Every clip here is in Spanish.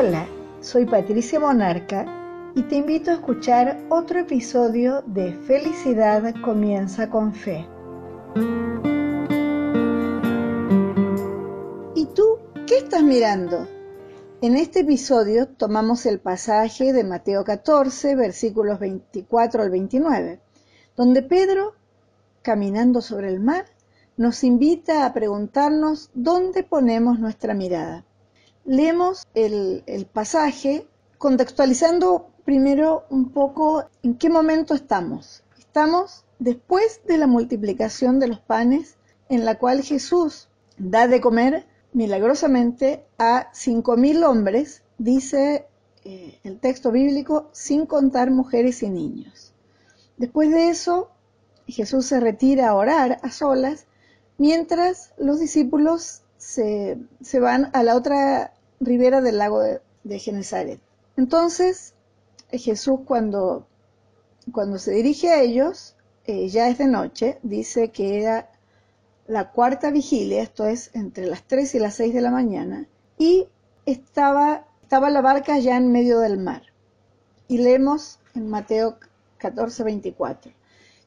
Hola, soy Patricia Monarca y te invito a escuchar otro episodio de Felicidad comienza con fe. ¿Y tú qué estás mirando? En este episodio tomamos el pasaje de Mateo 14, versículos 24 al 29, donde Pedro, caminando sobre el mar, nos invita a preguntarnos dónde ponemos nuestra mirada. Leemos el, pasaje contextualizando primero un poco en qué momento estamos. Estamos después de la multiplicación de los panes en la cual Jesús da de comer milagrosamente a cinco mil hombres, dice eh, el texto bíblico, sin contar mujeres y niños. Después de eso, Jesús se retira a orar a solas, mientras los discípulos se, van a la otra ribera del lago de, Genezaret. Entonces, Jesús cuando, cuando se dirige a ellos, eh, ya es de noche, dice que era la cuarta vigilia, esto es entre las 3 y las 6 de la mañana, y estaba, estaba la barca ya en medio del mar. Y leemos en Mateo 14, 24.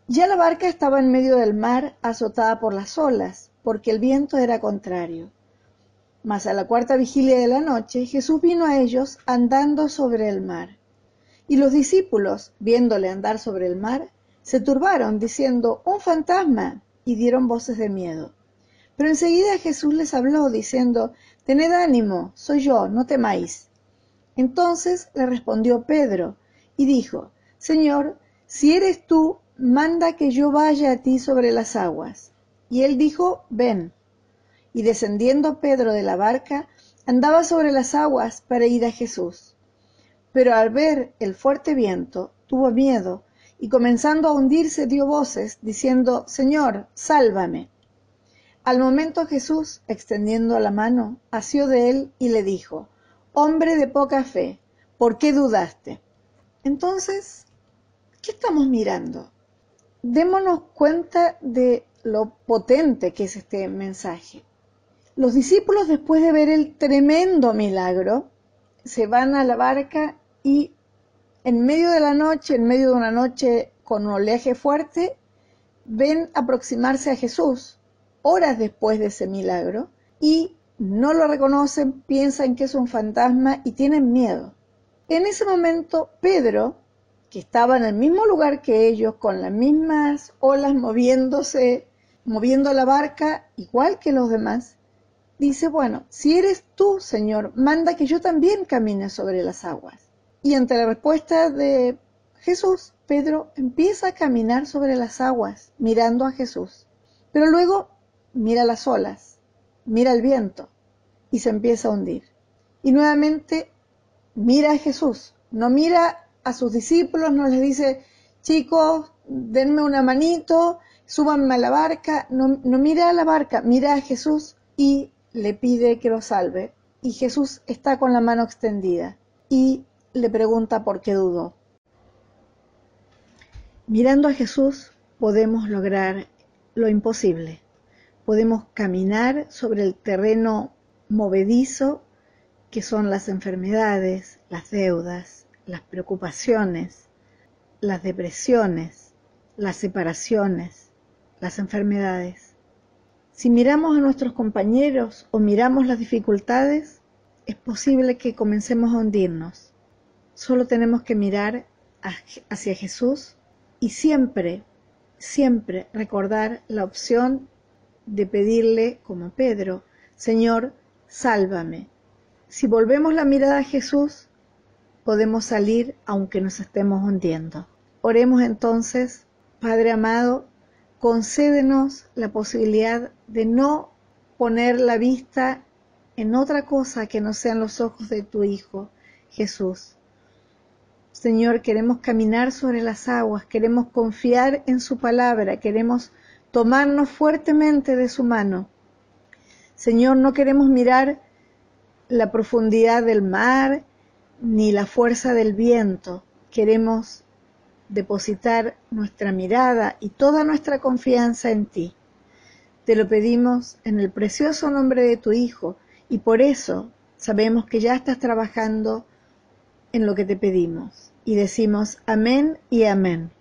Ya la barca estaba en medio del mar, azotada por las olas, porque el viento era contrario. Mas a la cuarta vigilia de la noche Jesús vino a ellos andando sobre el mar. Y los discípulos, viéndole andar sobre el mar, se turbaron, diciendo, Un fantasma, y dieron voces de miedo. Pero enseguida Jesús les habló, diciendo, Tened ánimo, soy yo, no temáis. Entonces le respondió Pedro, y dijo, Señor, si eres tú, manda que yo vaya a ti sobre las aguas. Y él dijo, Ven y descendiendo Pedro de la barca, andaba sobre las aguas para ir a Jesús. Pero al ver el fuerte viento, tuvo miedo, y comenzando a hundirse dio voces, diciendo, Señor, sálvame. Al momento Jesús, extendiendo la mano, asió de él y le dijo, Hombre de poca fe, ¿por qué dudaste? Entonces, ¿qué estamos mirando? Démonos cuenta de lo potente que es este mensaje. Los discípulos, después de ver el tremendo milagro, se van a la barca y en medio de la noche, en medio de una noche con un oleaje fuerte, ven aproximarse a Jesús horas después de ese milagro y no lo reconocen, piensan que es un fantasma y tienen miedo. En ese momento, Pedro, que estaba en el mismo lugar que ellos, con las mismas olas moviéndose, moviendo la barca, igual que los demás, dice, bueno, si eres tú, Señor, manda que yo también camine sobre las aguas. Y ante la respuesta de Jesús, Pedro empieza a caminar sobre las aguas, mirando a Jesús. Pero luego mira las olas, mira el viento y se empieza a hundir. Y nuevamente mira a Jesús, no mira a sus discípulos, no les dice, chicos, denme una manito, súbanme a la barca, no, no mira a la barca, mira a Jesús y le pide que lo salve y Jesús está con la mano extendida y le pregunta por qué dudó. Mirando a Jesús podemos lograr lo imposible. Podemos caminar sobre el terreno movedizo que son las enfermedades, las deudas, las preocupaciones, las depresiones, las separaciones, las enfermedades. Si miramos a nuestros compañeros o miramos las dificultades, es posible que comencemos a hundirnos. Solo tenemos que mirar hacia Jesús y siempre, siempre recordar la opción de pedirle, como Pedro, Señor, sálvame. Si volvemos la mirada a Jesús, podemos salir aunque nos estemos hundiendo. Oremos entonces, Padre amado, concédenos la posibilidad de no poner la vista en otra cosa que no sean los ojos de tu Hijo, Jesús. Señor, queremos caminar sobre las aguas, queremos confiar en su palabra, queremos tomarnos fuertemente de su mano. Señor, no queremos mirar la profundidad del mar ni la fuerza del viento, queremos depositar nuestra mirada y toda nuestra confianza en ti. Te lo pedimos en el precioso nombre de tu Hijo y por eso sabemos que ya estás trabajando en lo que te pedimos y decimos amén y amén.